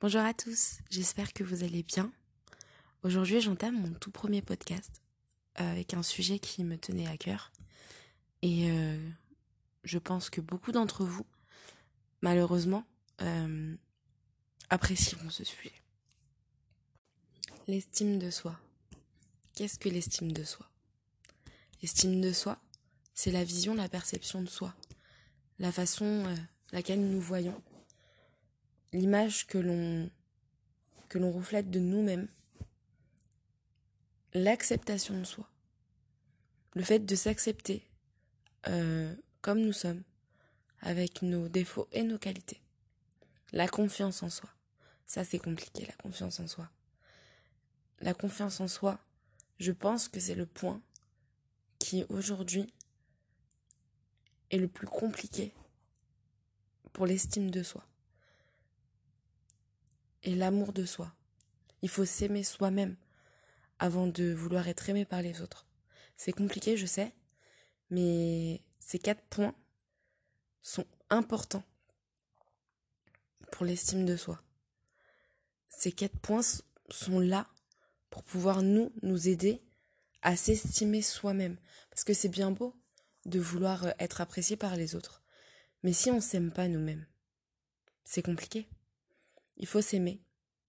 Bonjour à tous, j'espère que vous allez bien. Aujourd'hui, j'entame mon tout premier podcast euh, avec un sujet qui me tenait à cœur. Et euh, je pense que beaucoup d'entre vous, malheureusement, euh, apprécieront ce sujet. L'estime de soi. Qu'est-ce que l'estime de soi? L'estime de soi, c'est la vision, la perception de soi, la façon laquelle nous voyons l'image que l'on reflète de nous-mêmes, l'acceptation de soi, le fait de s'accepter euh, comme nous sommes, avec nos défauts et nos qualités, la confiance en soi. Ça c'est compliqué, la confiance en soi. La confiance en soi, je pense que c'est le point qui aujourd'hui est le plus compliqué pour l'estime de soi et l'amour de soi. Il faut s'aimer soi-même avant de vouloir être aimé par les autres. C'est compliqué, je sais, mais ces quatre points sont importants pour l'estime de soi. Ces quatre points sont là pour pouvoir nous, nous aider à s'estimer soi-même. Parce que c'est bien beau de vouloir être apprécié par les autres. Mais si on ne s'aime pas nous-mêmes, c'est compliqué. Il faut s'aimer,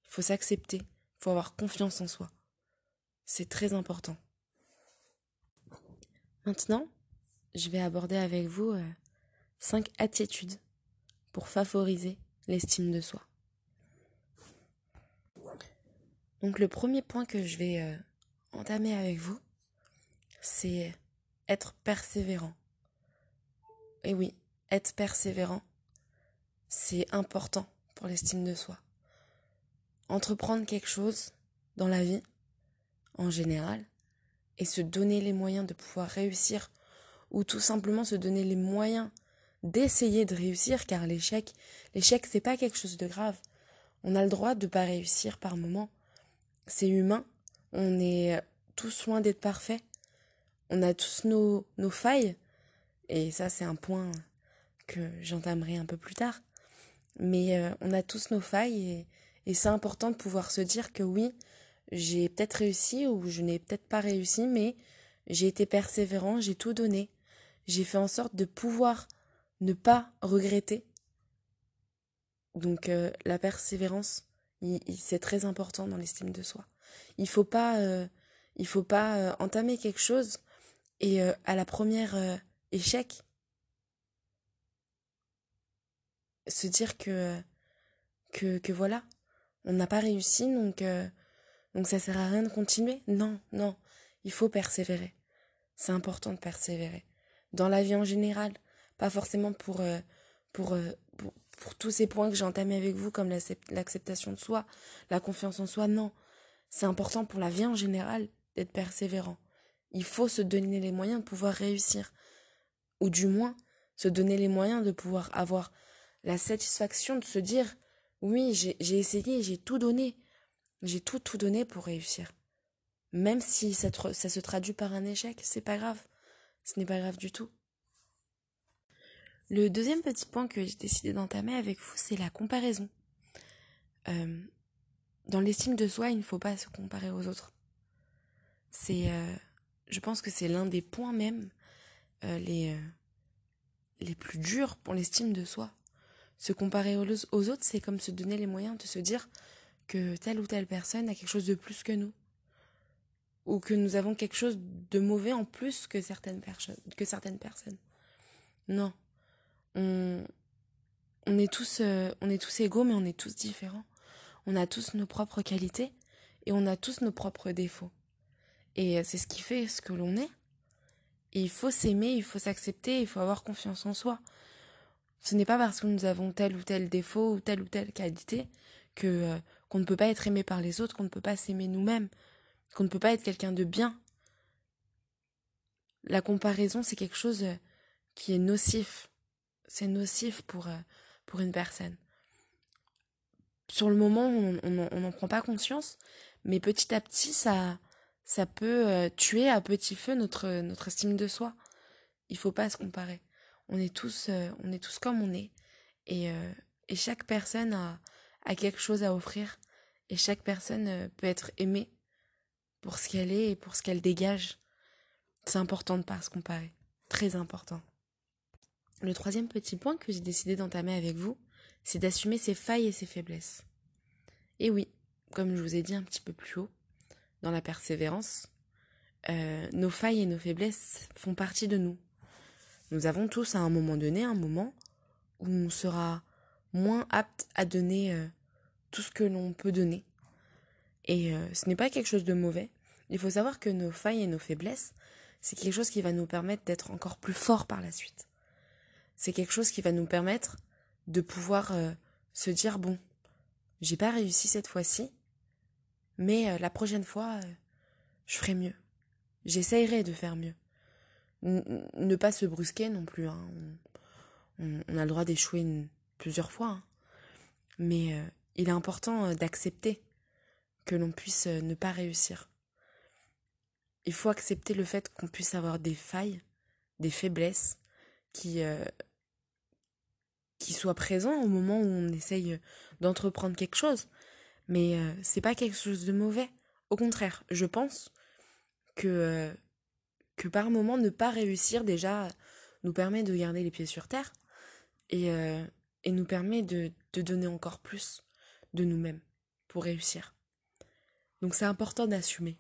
il faut s'accepter, il faut avoir confiance en soi. C'est très important. Maintenant, je vais aborder avec vous euh, cinq attitudes pour favoriser l'estime de soi. Donc le premier point que je vais euh, entamer avec vous, c'est être persévérant. Et oui, être persévérant, c'est important pour l'estime de soi entreprendre quelque chose dans la vie, en général, et se donner les moyens de pouvoir réussir, ou tout simplement se donner les moyens d'essayer de réussir, car l'échec, l'échec c'est pas quelque chose de grave. On a le droit de pas réussir par moment. C'est humain. On est tous loin d'être parfaits. On a tous nos, nos failles. Et ça, c'est un point que j'entamerai un peu plus tard. Mais euh, on a tous nos failles et, c'est important de pouvoir se dire que oui, j'ai peut-être réussi ou je n'ai peut-être pas réussi, mais j'ai été persévérant, j'ai tout donné. J'ai fait en sorte de pouvoir ne pas regretter. Donc euh, la persévérance, c'est très important dans l'estime de soi. Il faut pas, euh, il faut pas entamer quelque chose et à la première échec, se dire que, que, voilà, on n'a pas réussi, donc, euh, donc ça sert à rien de continuer. Non, non, il faut persévérer. C'est important de persévérer. Dans la vie en général, pas forcément pour, euh, euh, pour, pour, tous ces points que j'ai entamés avec vous, comme l'acceptation de soi, la confiance en soi, non. C'est important pour la vie en général d'être persévérant. Il faut se donner les moyens de pouvoir réussir. Ou du moins, se donner les moyens de pouvoir avoir la satisfaction de se dire oui, j'ai essayé, j'ai tout donné. J'ai tout, tout donné pour réussir. Même si ça, se traduit par un échec, c'est pas grave. Ce n'est pas grave du tout. Le deuxième petit point que j'ai décidé d'entamer avec vous, c'est la comparaison. Euh, dans l'estime de soi, il ne faut pas se comparer aux autres. C'est, euh, je pense que c'est l'un des points même euh, les plus durs pour l'estime de soi. Se comparer aux autres, c'est comme se donner les moyens de se dire que telle ou telle personne a quelque chose de plus que nous. Ou que nous avons quelque chose de mauvais en plus que certaines, personnes. Non. On, on, est tous, euh, on est tous égaux, mais on est tous différents. On a tous nos propres qualités et on a tous nos propres défauts. Et euh, c'est ce qui fait ce que l'on est. Il faut s'aimer, il faut s'accepter, il faut avoir confiance en soi. Ce n'est pas parce que nous avons tel ou tel défaut ou telle ou telle qualité que euh, qu'on ne peut pas être aimé par les autres, qu'on ne peut pas s'aimer nous-mêmes, qu'on ne peut pas être quelqu'un de bien. La comparaison, c'est quelque chose euh, qui est nocif. C'est nocif pour, euh, pour une personne. Sur le moment, on n'en prend pas conscience, mais petit à petit, ça, ça peut tuer à petit feu notre, notre estime de soi. Il faut pas se comparer on est tous, euh, on est tous comme on est. Et, euh, et chaque personne a, a quelque chose à offrir et chaque personne euh, peut être aimée pour ce qu'elle est et pour ce qu'elle dégage. C'est important de pas se comparer. Très important. Le troisième petit point que j'ai décidé d'entamer avec vous, c'est d'assumer ses failles et ses faiblesses. Et oui, comme je vous ai dit un petit peu plus haut, dans la persévérance, nos failles et nos faiblesses font partie de nous. Nous avons tous à un moment donné un moment où on sera moins apte à donner euh, tout ce que l'on peut donner. Et euh, ce n'est pas quelque chose de mauvais. Il faut savoir que nos failles et nos faiblesses, c'est quelque chose qui va nous permettre d'être encore plus forts par la suite. C'est quelque chose qui va nous permettre de pouvoir euh, se dire bon, j'ai pas réussi cette fois-ci, mais la prochaine fois, je ferai mieux. J'essayerai de faire mieux. Ne pas se brusquer non plus. Hein. On, a le droit d'échouer plusieurs fois. Hein. Mais euh, il est important euh, d'accepter que l'on puisse euh, ne pas réussir. Il faut accepter le fait qu'on puisse avoir des failles, des faiblesses qui, qui soient présents au moment où on essaye d'entreprendre quelque chose. Mais c'est pas quelque chose de mauvais. Au contraire, je pense que, que par moment, ne pas réussir déjà nous permet de garder les pieds sur terre et, et nous permet de, de donner encore plus de nous-mêmes pour réussir. Donc c'est important d'assumer.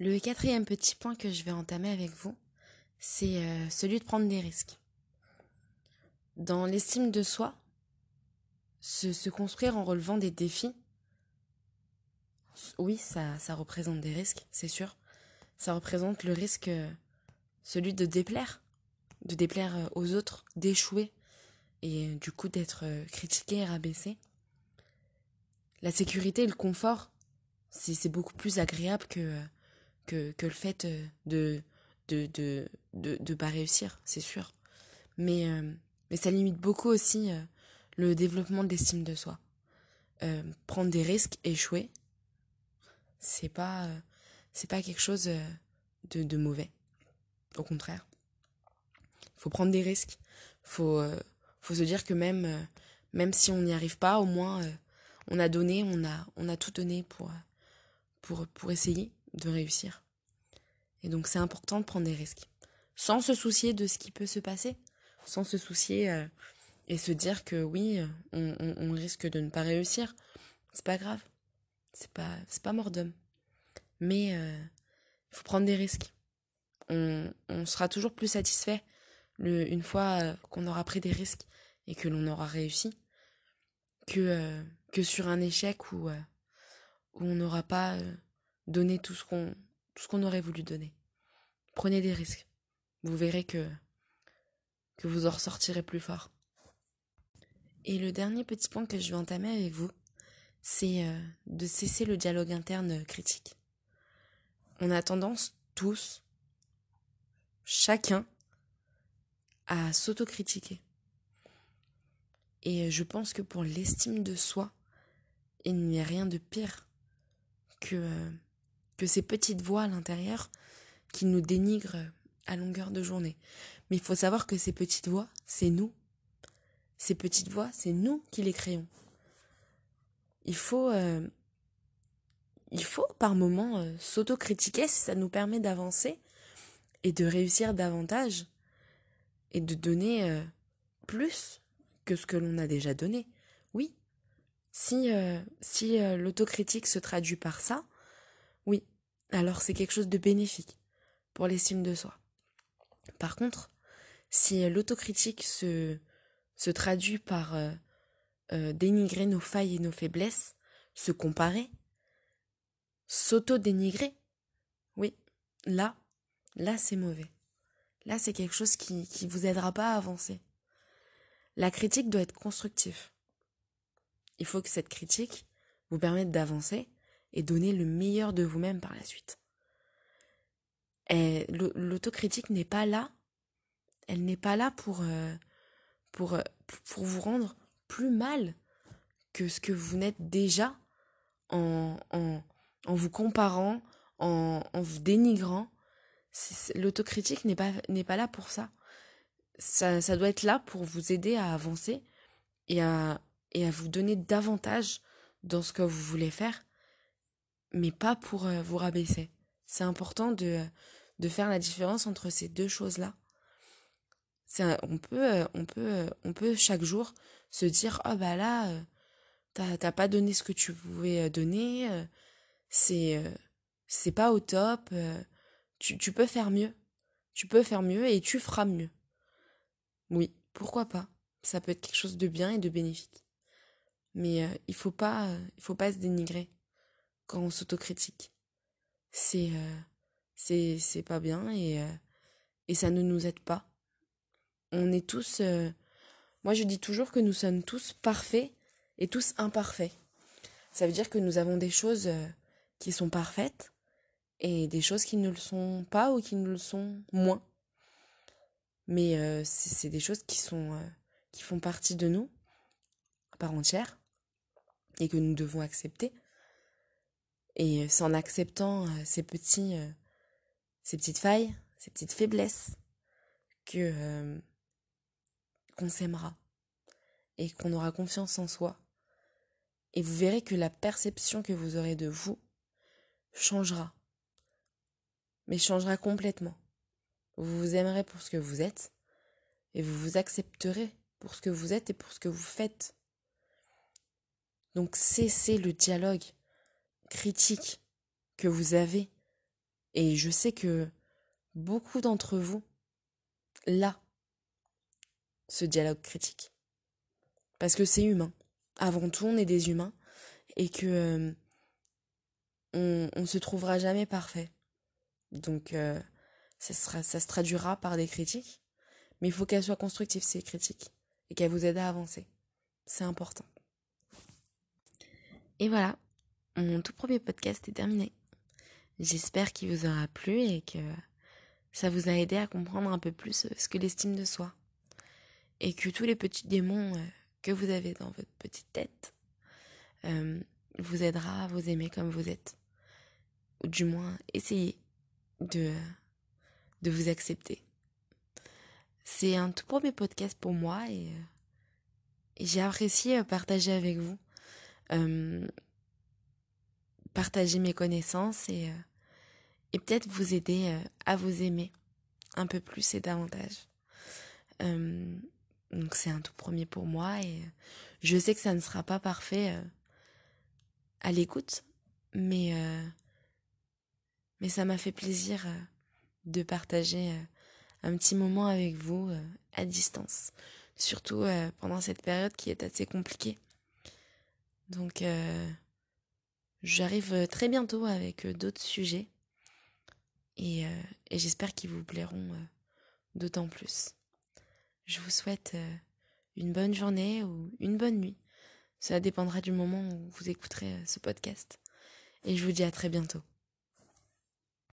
Le quatrième petit point que je vais entamer avec vous, c'est euh, celui de prendre des risques. Dans l'estime de soi, se, se, construire en relevant des défis, oui, ça, ça représente des risques, c'est sûr. Ça représente le risque, euh, celui de déplaire, de déplaire euh, aux autres, d'échouer, et euh, du coup d'être critiqué et rabaissé. La sécurité et le confort, c'est beaucoup plus agréable que, que, que le fait de de, de, de, de pas réussir, c'est sûr. Mais, mais ça limite beaucoup aussi le développement de l'estime de soi. prendre des risques, échouer, c'est pas, c'est pas quelque chose de, de mauvais. Au contraire. Il faut prendre des risques. Faut, faut se dire que même, euh, même si on n'y arrive pas, au moins euh, on a donné, on a, on a tout donné pour, euh, pour, pour essayer de réussir. Et donc c'est important de prendre des risques. Sans se soucier de ce qui peut se passer. Sans se soucier et se dire que oui, on, on, risque de ne pas réussir. C'est pas grave. C'est pas, c'est pas mort d'homme. Mais il faut prendre des risques. On, on sera toujours plus satisfait le, une fois qu'on aura pris des risques et que l'on aura réussi que, euh, que sur un échec où, euh, on n'aura pas euh, donné tout ce qu'on tout ce qu'on aurait voulu donner. Prenez des risques. Vous verrez que, que vous en ressortirez plus fort. Et le dernier petit point que je vais entamer avec vous, c'est de cesser le dialogue interne critique. On a tendance tous, chacun, à s'autocritiquer. Et je pense que pour l'estime de soi, il n'y a rien de pire que, que ces petites voix à l'intérieur qui nous dénigrent à longueur de journée. Mais il faut savoir que ces petites voix, c'est nous. Ces petites voix, c'est nous qui les créons. Il faut, euh, il faut par moments euh, s'autocritiquer si ça nous permet d'avancer et de réussir davantage et de donner euh, plus que ce que l'on a déjà donné. Oui. Si, euh, l'autocritique se traduit par ça, oui, alors c'est quelque chose de bénéfique pour l'estime de soi. Par contre, si l'autocritique se traduit par dénigrer nos failles et nos faiblesses, se comparer, s'auto-dénigrer, oui, là, là c'est mauvais. Là, c'est quelque chose qui ne vous aidera pas à avancer. La critique doit être constructive. Il faut que cette critique vous permette d'avancer et donner le meilleur de vous-même par la suite. L'autocritique n'est pas là. Elle n'est pas là pour, euh, pour, euh, pour vous rendre plus mal que ce que vous n'êtes déjà en, en vous comparant, en, en vous dénigrant L'autocritique n'est pas, pas là pour ça. ça. Ça doit être là pour vous aider à avancer et à, et à vous donner davantage dans ce que vous voulez faire, mais pas pour vous rabaisser. C'est important de, de faire la différence entre ces deux choses-là. On peut, on, peut, on peut chaque jour se dire, oh bah là, t'as pas donné ce que tu pouvais donner, c'est c'est pas au top, tu, tu peux faire mieux. Tu peux faire mieux et tu feras mieux. Oui, pourquoi pas Ça peut être quelque chose de bien et de bénéfique. Mais euh, il faut pas, euh, il faut pas se dénigrer quand on s'autocritique. C'est, euh, c'est, c'est pas bien et et ça ne nous aide pas. On est tous, moi je dis toujours que nous sommes tous parfaits et tous imparfaits. Ça veut dire que nous avons des choses qui sont parfaites et des choses qui ne le sont pas ou qui ne le sont moins. Mais euh, c'est des choses qui sont euh, qui font partie de nous à part entière et que nous devons accepter. Et c'est en acceptant euh, ces petits ces petites failles, ces petites faiblesses que qu'on s'aimera et qu'on aura confiance en soi. Et vous verrez que la perception que vous aurez de vous changera mais changera complètement. Vous vous aimerez pour ce que vous êtes, et vous vous accepterez pour ce que vous êtes et pour ce que vous faites. Donc cessez le dialogue critique que vous avez. Et je sais que beaucoup d'entre vous, là, ce dialogue critique. Parce que c'est humain. Avant tout, on est des humains et que euh, on, on se trouvera jamais parfait. Donc, euh, ça, sera, ça se traduira par des critiques. Mais il faut qu'elles soient constructives, ces critiques. Et qu'elles vous aident à avancer. C'est important. Et voilà, mon tout premier podcast est terminé. J'espère qu'il vous aura plu et que ça vous a aidé à comprendre un peu plus euh, ce que l'estime de soi. Et que tous les petits démons euh, que vous avez dans votre petite tête vous aidera à vous aimer comme vous êtes. Ou du moins, essayez de, de vous accepter. C'est un tout premier podcast pour moi et, euh, j'ai apprécié euh, partager avec vous, euh, partager mes connaissances et, et peut-être vous aider à vous aimer un peu plus et davantage. donc c'est un tout premier pour moi et je sais que ça ne sera pas parfait à l'écoute, mais mais ça m'a fait plaisir euh, de partager euh, un petit moment avec vous euh, à distance, surtout pendant cette période qui est assez compliquée. Donc j'arrive très bientôt avec d'autres sujets et, et j'espère qu'ils vous plairont d'autant plus. Je vous souhaite une bonne journée ou une bonne nuit. Cela dépendra du moment où vous écouterez ce podcast. Et je vous dis à très bientôt.